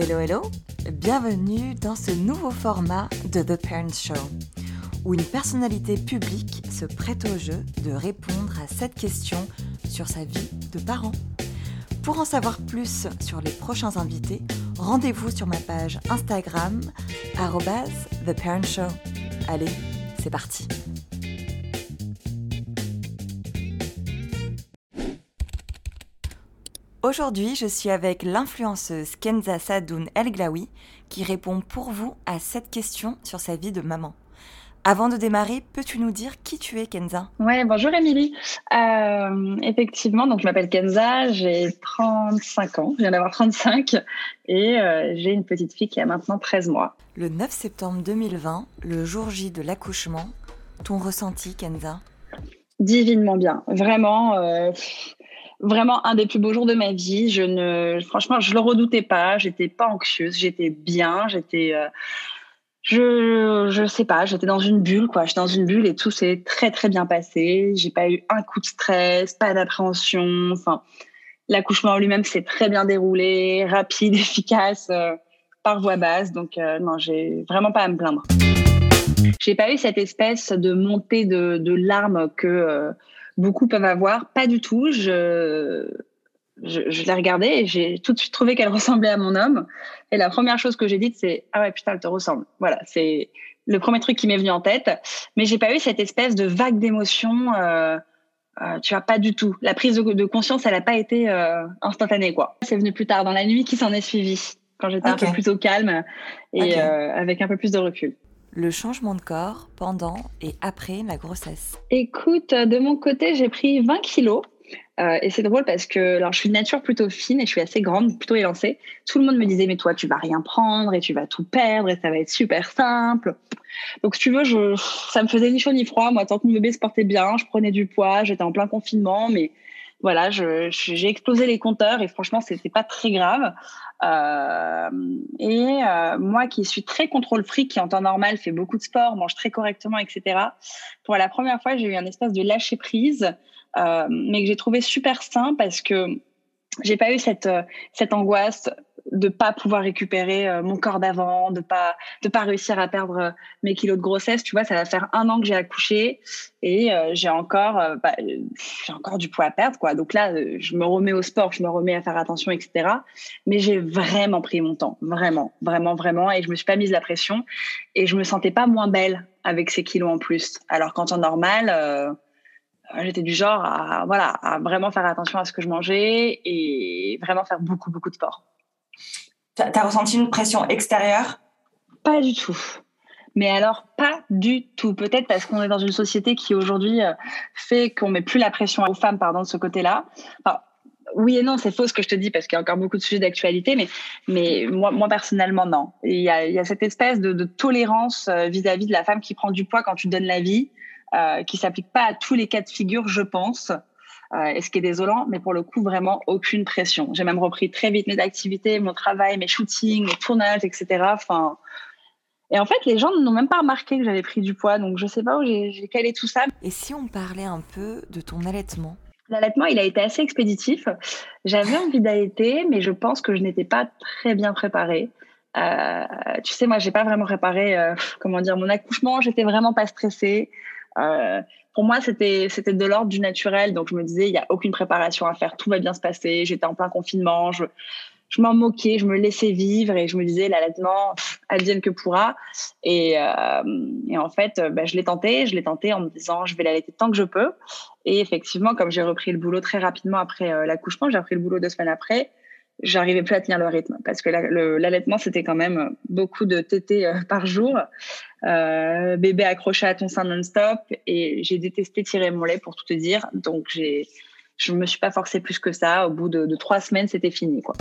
Hello hello, bienvenue dans ce nouveau format de The Parents Show, où une personnalité publique se prête au jeu de répondre à cette question sur sa vie de parent. Pour en savoir plus sur les prochains invités, rendez-vous sur ma page Instagram, The Parent Show. Allez, c'est parti! Aujourd'hui, je suis avec l'influenceuse Kenza Sadoun El Glaoui qui répond pour vous à cette question sur sa vie de maman. Avant de démarrer, peux-tu nous dire qui tu es, Kenza? Ouais, bonjour Émilie. Euh, effectivement, donc je m'appelle Kenza, j'ai 35 ans, je viens d'avoir 35 et euh, j'ai une petite fille qui a maintenant 13 mois. Le 9 septembre 2020, le jour J de l'accouchement, ton ressenti, Kenza? Divinement bien, vraiment. Euh, vraiment un des plus beaux jours de ma vie. Je ne, franchement, je le redoutais pas. J'étais pas anxieuse. J'étais bien. J'étais, euh, je, je sais pas. J'étais dans une bulle, quoi. J'étais dans une bulle et tout s'est très, très bien passé. J'ai pas eu un coup de stress, pas d'appréhension. Enfin, l'accouchement lui-même s'est très bien déroulé, rapide, efficace, euh, par voie basse. Donc, euh, non, j'ai vraiment pas à me plaindre. J'ai pas eu cette espèce de montée de, de larmes que beaucoup peuvent avoir. Pas du tout. Je, je, l'ai regardée et j'ai tout de suite trouvé qu'elle ressemblait à mon homme. Et la première chose que j'ai dite, c'est Ah ouais, putain, elle te ressemble. Voilà, c'est le premier truc qui m'est venu en tête. Mais j'ai pas eu cette espèce de vague d'émotion. Euh, euh, tu vois, pas du tout. La prise de, conscience, elle n'a pas été euh, instantanée, quoi. C'est venu plus tard, dans la nuit qui s'en est suivie, quand j'étais un peu plus au calme et avec un peu plus de recul le changement de corps pendant et après la grossesse Écoute, de mon côté, j'ai pris 20 kilos. Euh, et c'est drôle parce que alors, je suis de nature plutôt fine et je suis assez grande, plutôt élancée. Tout le monde me disait, mais toi, tu vas rien prendre et tu vas tout perdre et ça va être super simple. Donc, si tu veux, je, ça me faisait ni chaud ni froid. Moi, tant que mon bébé se portait bien, je prenais du poids, j'étais en plein confinement, mais voilà, j'ai explosé les compteurs et franchement, c'était pas très grave. Euh, et euh, moi qui suis très contrôle fric, qui en temps normal fait beaucoup de sport, mange très correctement, etc. Pour la première fois, j'ai eu un espace de lâcher prise, euh, mais que j'ai trouvé super sain parce que j'ai pas eu cette cette angoisse de pas pouvoir récupérer euh, mon corps d'avant, de pas de pas réussir à perdre euh, mes kilos de grossesse. Tu vois, ça va faire un an que j'ai accouché et euh, j'ai encore bah, j'ai encore du poids à perdre quoi. Donc là, je me remets au sport, je me remets à faire attention, etc. Mais j'ai vraiment pris mon temps, vraiment, vraiment, vraiment, et je me suis pas mise la pression et je me sentais pas moins belle avec ces kilos en plus. Alors qu'en temps normal. J'étais du genre à, voilà, à vraiment faire attention à ce que je mangeais et vraiment faire beaucoup, beaucoup de sport. T'as ressenti une pression extérieure? Pas du tout. Mais alors, pas du tout. Peut-être parce qu'on est dans une société qui aujourd'hui euh, fait qu'on met plus la pression aux femmes, pardon, de ce côté-là. oui et non, c'est faux ce que je te dis parce qu'il y a encore beaucoup de sujets d'actualité, mais, mais moi, moi personnellement, non. Il y a, il y a cette espèce de, tolérance euh, vis-à-vis de la femme qui prend du poids quand tu donnes la vie, euh, qui s'applique pas à tous les cas de figure, je pense. Euh, et ce qui est désolant, mais pour le coup, vraiment aucune pression. J'ai même repris très vite mes activités, mon travail, mes shootings, mes tournages, etc. Enfin, et en fait, les gens n'ont même pas remarqué que j'avais pris du poids, donc je sais pas où j'ai calé tout ça. Et si on parlait un peu de ton allaitement? L'allaitement, il a été assez expéditif. J'avais envie d'allaiter, mais je pense que je n'étais pas très bien préparée. Euh, tu sais, moi, j'ai pas vraiment préparé, euh, comment dire, mon accouchement. J'étais vraiment pas stressée. Euh, pour moi, c'était de l'ordre du naturel. Donc, je me disais, il n'y a aucune préparation à faire, tout va bien se passer. J'étais en plein confinement, je, je m'en moquais, je me laissais vivre et je me disais, l'allaitement, advienne que pourra. Et, euh, et en fait, bah, je l'ai tenté, je l'ai tenté en me disant, je vais l'allaiter tant que je peux. Et effectivement, comme j'ai repris le boulot très rapidement après euh, l'accouchement, j'ai repris le boulot deux semaines après, j'arrivais plus à tenir le rythme parce que l'allaitement c'était quand même beaucoup de tétés euh, par jour, euh, bébé accroché à ton sein non-stop et j'ai détesté tirer mon lait pour tout te dire donc j'ai je me suis pas forcée plus que ça au bout de, de trois semaines c'était fini quoi.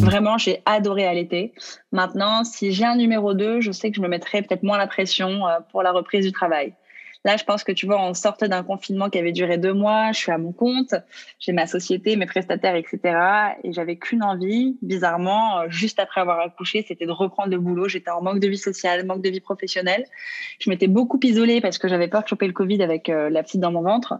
Vraiment, j'ai adoré allaiter. Maintenant, si j'ai un numéro 2, je sais que je me mettrai peut-être moins la pression euh, pour la reprise du travail. Là, je pense que tu vois, on sortait d'un confinement qui avait duré deux mois. Je suis à mon compte, j'ai ma société, mes prestataires, etc. Et j'avais qu'une envie, bizarrement, euh, juste après avoir accouché, c'était de reprendre le boulot. J'étais en manque de vie sociale, manque de vie professionnelle. Je m'étais beaucoup isolée parce que j'avais peur de choper le Covid avec euh, la petite dans mon ventre.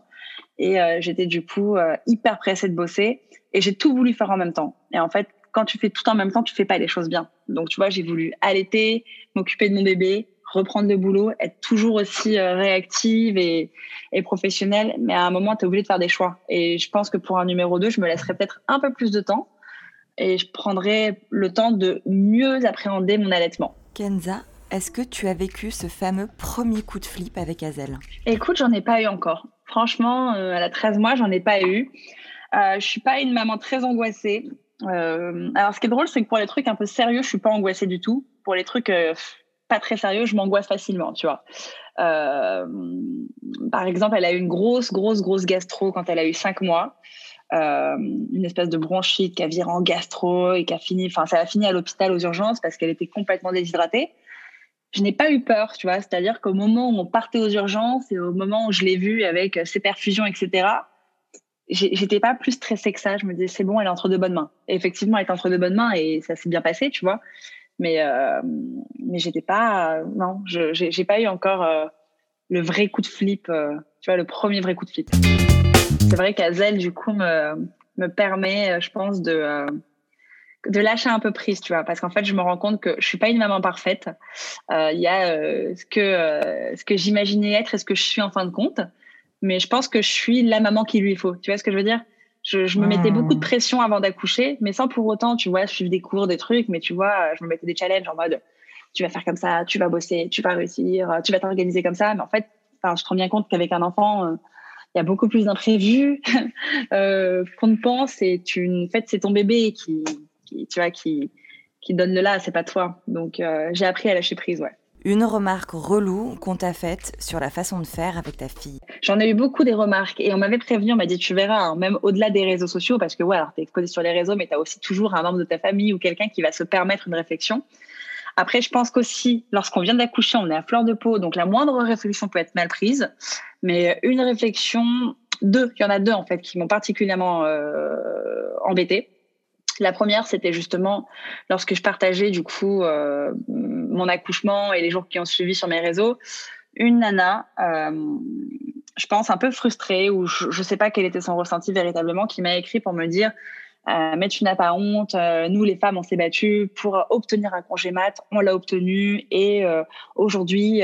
Et euh, j'étais du coup hyper pressée de bosser. Et j'ai tout voulu faire en même temps. Et en fait, quand tu fais tout en même temps, tu fais pas les choses bien. Donc, tu vois, j'ai voulu allaiter, m'occuper de mon bébé, reprendre le boulot, être toujours aussi euh, réactive et, et professionnelle. Mais à un moment, tu es obligé de faire des choix. Et je pense que pour un numéro 2, je me laisserai peut-être un peu plus de temps et je prendrai le temps de mieux appréhender mon allaitement. Kenza, est-ce que tu as vécu ce fameux premier coup de flip avec Azel Écoute, j'en ai pas eu encore. Franchement, euh, à la 13 mois, j'en ai pas eu. Euh, je suis pas une maman très angoissée. Euh, alors, ce qui est drôle, c'est que pour les trucs un peu sérieux, je suis pas angoissée du tout. Pour les trucs pas très sérieux, je m'angoisse facilement, tu vois. Euh, par exemple, elle a eu une grosse, grosse, grosse gastro quand elle a eu 5 mois. Euh, une espèce de bronchite qui a viré en gastro et qui a fini, enfin, ça a fini à l'hôpital aux urgences parce qu'elle était complètement déshydratée. Je n'ai pas eu peur, tu vois. C'est-à-dire qu'au moment où on partait aux urgences et au moment où je l'ai vue avec ses perfusions, etc., j'étais pas plus stressée que ça. Je me disais, c'est bon, elle est entre de bonnes mains. Et effectivement, elle est entre de bonnes mains et ça s'est bien passé, tu vois. Mais, euh, mais j'étais pas, euh, non, j'ai pas eu encore euh, le vrai coup de flip, euh, tu vois, le premier vrai coup de flip. C'est vrai qu'Azel, du coup, me, me permet, je pense, de, de lâcher un peu prise, tu vois, parce qu'en fait, je me rends compte que je suis pas une maman parfaite. Il y a ce que, ce que j'imaginais être et ce que je suis en fin de compte mais je pense que je suis la maman qu'il lui faut. Tu vois ce que je veux dire? Je, je, me mettais beaucoup de hmm. pression avant d'accoucher, mais sans pour autant, tu vois, suivre des cours, des trucs, mais tu vois, je me mettais des challenges en mode, tu vas faire comme ça, tu vas bosser, tu vas réussir, tu vas t'organiser comme ça. Mais en fait, je te rends bien compte qu'avec un enfant, euh, il y a beaucoup plus d'imprévus euh, qu'on ne pense. Et tu, en fait, c'est ton bébé qui, qui, tu vois, qui, qui donne le là, c'est pas toi. Donc, euh, j'ai appris à lâcher prise, ouais une remarque relou qu'on t'a faite sur la façon de faire avec ta fille J'en ai eu beaucoup des remarques et on m'avait prévenu, on m'a dit tu verras, hein, même au-delà des réseaux sociaux, parce que ouais, alors t'es exposé sur les réseaux, mais tu as aussi toujours un membre de ta famille ou quelqu'un qui va se permettre une réflexion. Après, je pense qu'aussi, lorsqu'on vient d'accoucher, on est à fleur de peau, donc la moindre réflexion peut être mal prise. Mais une réflexion, deux, il y en a deux en fait qui m'ont particulièrement euh, embêtée. La première, c'était justement lorsque je partageais du coup euh, mon accouchement et les jours qui ont suivi sur mes réseaux, une nana, euh, je pense un peu frustrée ou je ne sais pas quel était son ressenti véritablement, qui m'a écrit pour me dire euh, mais tu n'as pas honte, nous les femmes on s'est battues pour obtenir un congé mat, on l'a obtenu et aujourd'hui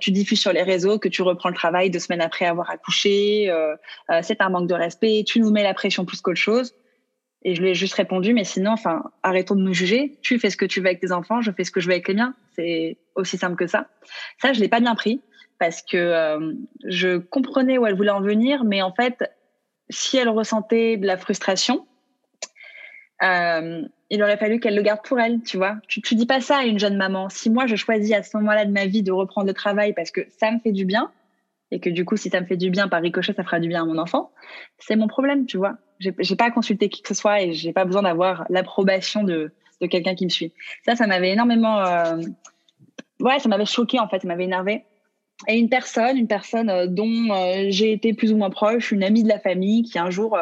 tu diffuses sur les réseaux que tu reprends le travail deux semaines après avoir accouché, c'est un manque de respect, tu nous mets la pression plus qu'autre chose. Et je lui ai juste répondu, mais sinon, enfin, arrêtons de nous juger. Tu fais ce que tu veux avec tes enfants, je fais ce que je veux avec les miens. C'est aussi simple que ça. Ça, je l'ai pas bien pris parce que euh, je comprenais où elle voulait en venir, mais en fait, si elle ressentait de la frustration, euh, il aurait fallu qu'elle le garde pour elle, tu vois. Tu, tu dis pas ça à une jeune maman. Si moi, je choisis à ce moment-là de ma vie de reprendre le travail parce que ça me fait du bien, et que du coup, si ça me fait du bien par ricochet, ça fera du bien à mon enfant, c'est mon problème, tu vois. J'ai pas à consulter qui que ce soit et j'ai pas besoin d'avoir l'approbation de, de quelqu'un qui me suit. Ça, ça m'avait énormément, euh... ouais, ça m'avait choqué en fait, ça m'avait énervé. Et une personne, une personne euh, dont euh, j'ai été plus ou moins proche, une amie de la famille, qui un jour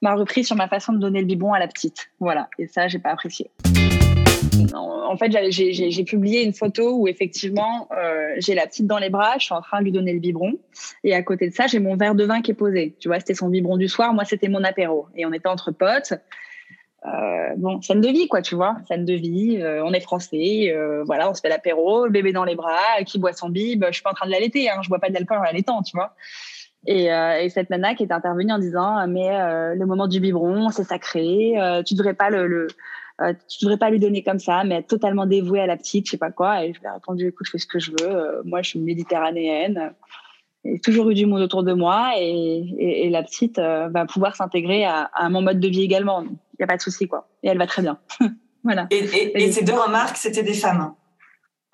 m'a repris sur ma façon de donner le biberon à la petite. Voilà. Et ça, j'ai pas apprécié en fait, j'ai publié une photo où effectivement, euh, j'ai la petite dans les bras, je suis en train de lui donner le biberon. Et à côté de ça, j'ai mon verre de vin qui est posé. Tu vois, c'était son biberon du soir, moi, c'était mon apéro. Et on était entre potes. Euh, bon, scène de vie, quoi, tu vois, scène de vie. Euh, on est français, euh, voilà, on se fait l'apéro, le bébé dans les bras, qui boit son bib. Je suis pas en train de l'allaiter, hein, je bois pas d'alcool en l'allaitant, tu vois. Et, euh, et, cette nana qui est intervenue en disant, mais le moment du biberon, c'est sacré, tu devrais pas le euh, tu devrais pas lui donner comme ça, mais être totalement dévouée à la petite, je sais pas quoi. Et je lui ai répondu, écoute, je fais ce que je veux. Euh, moi, je suis méditerranéenne. J'ai toujours eu du monde autour de moi et, et, et la petite euh, va pouvoir s'intégrer à, à, mon mode de vie également. Il n'y a pas de souci, quoi. Et elle va très bien. voilà. Et, et ces deux remarques, c'était des femmes.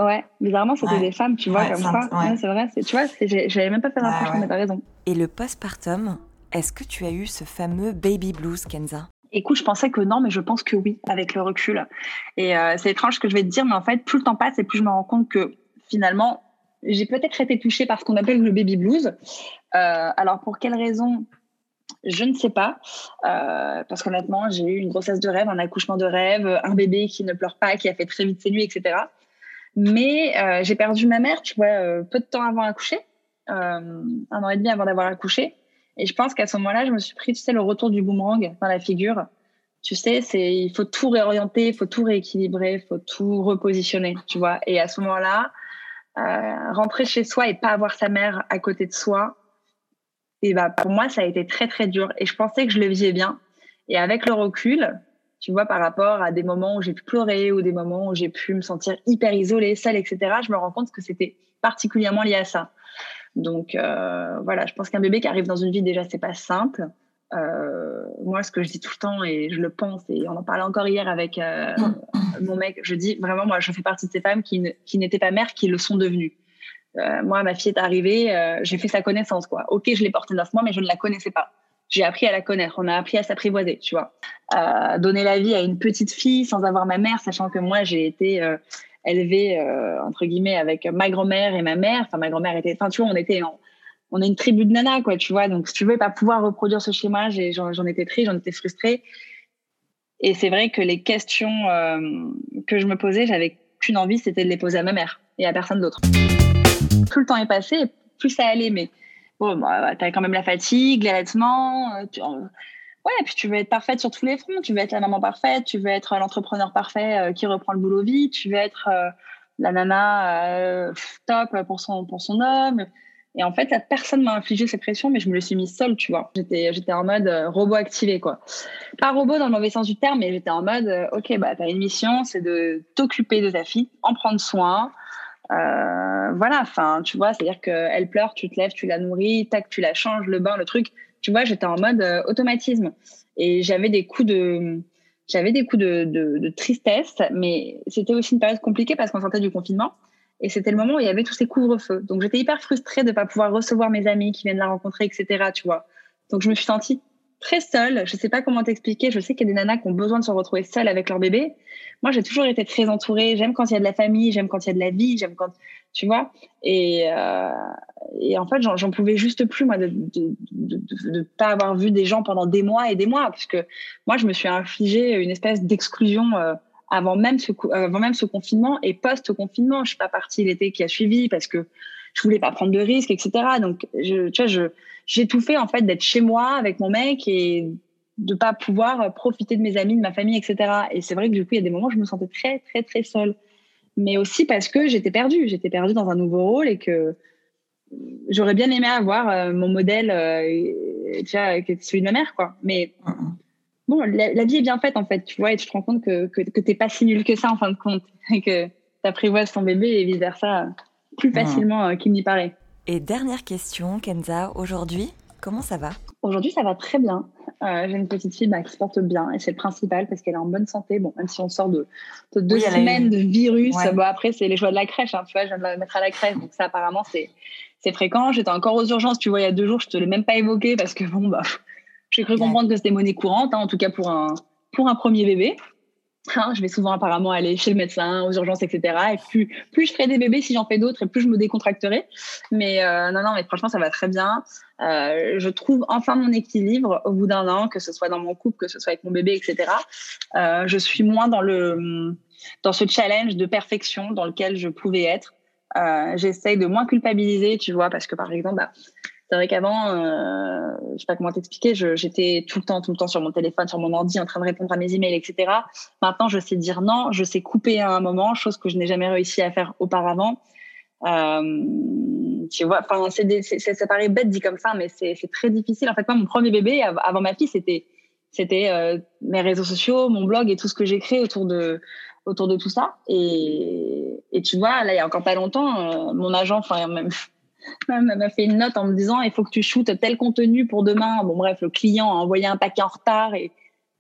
Ouais, bizarrement, c'était ouais. des femmes, tu vois, ouais, comme ça. Ouais. c'est vrai. Tu vois, j'avais même pas fait l'impression, mais t'as raison. Et le postpartum, est-ce que tu as eu ce fameux baby blues, Kenza? Écoute, je pensais que non, mais je pense que oui, avec le recul. Et euh, c'est étrange ce que je vais te dire, mais en fait, plus le temps passe et plus je me rends compte que finalement, j'ai peut-être été touchée par ce qu'on appelle le baby blues. Euh, alors, pour quelle raison? Je ne sais pas, euh, parce qu'honnêtement, j'ai eu une grossesse de rêve, un accouchement de rêve, un bébé qui ne pleure pas, qui a fait très vite ses nuits, etc. Mais j'ai perdu ma mère, tu vois, peu de temps avant d'accoucher, euh, un an et demi avant d'avoir accouché. Et je pense qu'à ce moment-là, je me suis pris, tu sais, le retour du boomerang dans la figure. tu sais, c'est il faut tout réorienter, il faut tout rééquilibrer, il faut tout repositionner, tu vois. Et à ce moment-là, euh, rentrer chez soi et pas avoir sa mère à côté de soi, et bah pour moi ça a été très très dur. Et je pensais que je le vivais bien. Et avec le recul, tu vois, par rapport à des moments où j'ai pu pleurer ou des moments où j'ai pu me sentir hyper isolée, seule, etc., je me rends compte que c'était particulièrement lié à ça. Donc euh, voilà, je pense qu'un bébé qui arrive dans une vie déjà c'est pas simple. Euh, moi, ce que je dis tout le temps et je le pense, et on en parlait encore hier avec euh, mon mec, je dis vraiment, moi, je fais partie de ces femmes qui, n'étaient pas mères, qui le sont devenues. Moi, ma fille est arrivée, j'ai fait sa connaissance, quoi. Ok, je l'ai portée neuf mois, mais je ne la connaissais pas. J'ai appris à la connaître, on a appris à s'apprivoiser, tu vois. Donner la vie à une petite fille sans avoir ma mère, sachant que moi, j'ai été élevée, entre guillemets, avec ma grand-mère et ma mère. Enfin, ma grand-mère était, enfin, tu vois, on était on est une tribu de nanas, quoi, tu vois. Donc, si tu veux pas pouvoir reproduire ce schéma, j'en étais triste, j'en étais frustrée. Et c'est vrai que les questions euh, que je me posais, j'avais qu'une envie, c'était de les poser à ma mère et à personne d'autre. Plus le temps est passé, plus ça allait. Mais bon, bah, tu quand même la fatigue, l'allaitement. Euh, ouais, puis tu veux être parfaite sur tous les fronts. Tu veux être la maman parfaite, tu veux être l'entrepreneur parfait euh, qui reprend le boulot vite, tu veux être la nana top pour son, pour son homme. Et en fait, personne m'a infligé cette pression, mais je me le suis mise seule, tu vois. J'étais, j'étais en mode euh, robot activé, quoi. Pas robot dans le mauvais sens du terme, mais j'étais en mode, euh, ok, bah, t'as une mission, c'est de t'occuper de ta fille, en prendre soin. Euh, voilà, enfin, tu vois, c'est-à-dire qu'elle pleure, tu te lèves, tu la nourris, tac, tu la changes, le bain, le truc. Tu vois, j'étais en mode automatisme. Et j'avais des coups de, j'avais des coups de, de, de tristesse, mais c'était aussi une période compliquée parce qu'on sortait du confinement. Et c'était le moment où il y avait tous ces couvre-feux. Donc j'étais hyper frustrée de ne pas pouvoir recevoir mes amis qui viennent la rencontrer, etc. Tu vois. Donc je me suis sentie très seule. Je sais pas comment t'expliquer. Je sais qu'il y a des nanas qui ont besoin de se retrouver seules avec leur bébé. Moi, j'ai toujours été très entourée. J'aime quand il y a de la famille, j'aime quand il y a de la vie, j'aime quand, tu vois. Et, euh, en fait, j'en pouvais juste plus, moi, de ne pas avoir vu des gens pendant des mois et des mois. Parce que moi, je me suis infligé une espèce d'exclusion. Euh, avant même ce, confinement et post-confinement. Je suis pas partie l'été qui a suivi parce que je voulais pas prendre de risques, etc. Donc, je, tu vois, je, j'ai tout fait, en fait, d'être chez moi avec mon mec et de pas pouvoir profiter de mes amis, de ma famille, etc. Et c'est vrai que du coup, il y a des moments où je me sentais très, très, très seule. Mais aussi parce que j'étais perdue. J'étais perdue dans un nouveau rôle et que j'aurais bien aimé avoir euh, mon modèle, euh, tu vois, celui de ma mère, quoi. Mais bon, la, vie est bien faite en fait, tu vois, et tu te rends compte que, que, que t'es pas si nul que ça en fin de compte, et que t'apprivoises ton bébé et vice versa plus facilement euh, qu'il n'y paraît. Et dernière question, Kenza, aujourd'hui, comment ça va? Aujourd'hui, ça va très bien. Euh, j'ai une petite fille bah, qui se porte bien et c'est le principal parce qu'elle est en bonne santé. Bon, même si on sort de, deux semaines de virus, bon, après, c'est les choix de la crèche. Hein, tu vois, je viens de la mettre à la crèche. Donc, ça, apparemment, c'est, c'est fréquent. J'étais encore aux urgences, tu vois, il y a deux jours, je te l'ai même pas évoqué parce que bon, bah, j'ai cru comprendre que c'était monnaie courante, hein, en tout cas pour un, pour un premier bébé. Hein, je vais souvent apparemment aller chez le médecin, aux urgences, etc. Et plus, plus je ferai des bébés, si j'en fais d'autres, et plus je me décontracterai. Mais euh, non, non, mais franchement, ça va très bien. Euh, je trouve enfin mon équilibre au bout d'un an, que ce soit dans mon couple, que ce soit avec mon bébé, etc. Euh, je suis moins dans le dans ce challenge de perfection dans lequel je pouvais être. Euh, J'essaye de moins culpabiliser, tu vois, parce que par exemple, bah, c'est vrai qu'avant, euh, je sais pas comment t'expliquer, j'étais tout le temps, tout le temps sur mon téléphone, sur mon ordi, en train de répondre à mes emails, etc. Maintenant, je sais dire non, je sais couper à un moment, chose que je n'ai jamais réussi à faire auparavant. Euh, tu vois, enfin, ça paraît bête dit comme ça, mais c'est très difficile. En fait, moi, mon premier bébé, avant ma fille, c'était c'était euh, mes réseaux sociaux, mon blog et tout ce que j'ai créé autour de autour de tout ça. Et, et tu vois, là, il y a encore pas longtemps, euh, mon agent, enfin même elle m'a fait une note en me disant il faut que tu shootes tel contenu pour demain. Bon, bref, le client a envoyé un paquet en retard et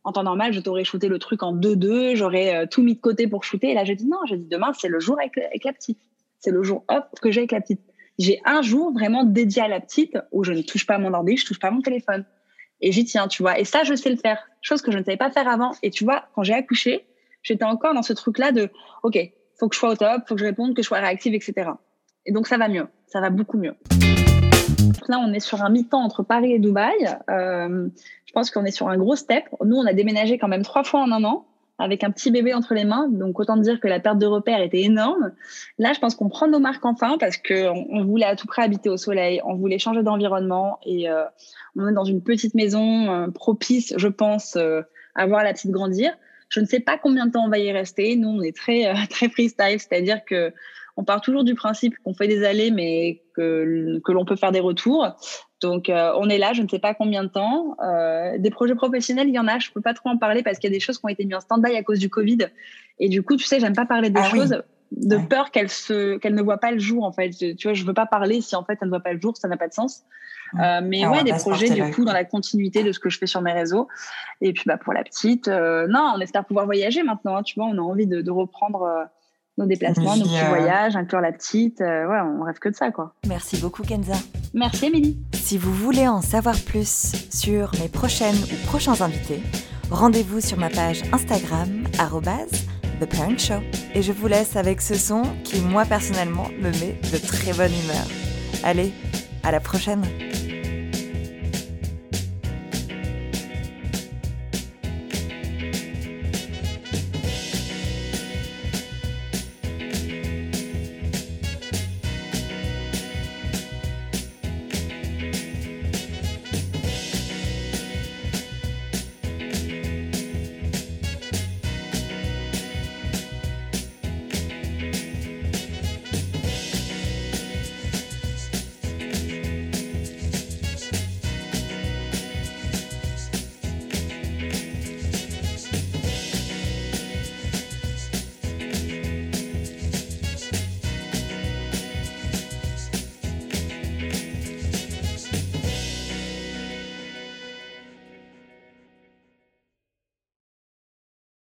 en temps normal, je t'aurais shooté le truc en 2-2, j'aurais euh, tout mis de côté pour shooter. Et là, j'ai dit non, j'ai dit demain, c'est le jour avec, avec la petite. C'est le jour hop que j'ai avec la petite. J'ai un jour vraiment dédié à la petite où je ne touche pas mon ordi, je touche pas mon téléphone. Et j'y tiens, tu vois. Et ça, je sais le faire. Chose que je ne savais pas faire avant. Et tu vois, quand j'ai accouché, j'étais encore dans ce truc-là de, OK, faut que je sois au top, faut que je réponde, que je sois réactive, etc. Et donc, ça va mieux. Ça va beaucoup mieux. Là, on est sur un mi-temps entre Paris et Dubaï. Euh, je pense qu'on est sur un gros step. Nous, on a déménagé quand même trois fois en un an avec un petit bébé entre les mains. Donc, autant dire que la perte de repères était énorme. Là, je pense qu'on prend nos marques enfin parce qu'on on voulait à tout près habiter au soleil. On voulait changer d'environnement et euh, on est dans une petite maison euh, propice, je pense, à voir la petite grandir. Je ne sais pas combien de temps on va y rester. Nous, on est très, euh, très freestyle, c'est-à-dire que on part toujours du principe qu'on fait des allées, mais que, que l'on peut faire des retours. Donc, euh, on est là, je ne sais pas combien de temps. Euh, des projets professionnels, il y en a, je peux pas trop en parler parce qu'il y a des choses qui ont été mises en stand-by à cause du Covid. Et du coup, tu sais, j'aime pas parler des ah choses de peur qu'elles se, qu'elles ne voient pas le jour, en fait. Tu vois, je veux pas parler si, en fait, elles ne voient pas le jour, ça n'a pas de sens. Euh, mais ah, ouais, des projets du coup dans la continuité de ce que je fais sur mes réseaux. Et puis bah pour la petite, euh, non, on espère pouvoir voyager maintenant. Hein, tu vois, on a envie de, reprendre euh, nos déplacements, nos petits voyages, inclure la petite. ouais, on rêve que de ça quoi. Merci beaucoup Kenza. Merci Émilie. Si vous voulez en savoir plus sur mes prochaines ou prochains invités, rendez-vous sur ma page Instagram The Parent Show. Et je vous laisse avec ce son qui, moi personnellement, me met de très bonne humeur. Allez, à la prochaine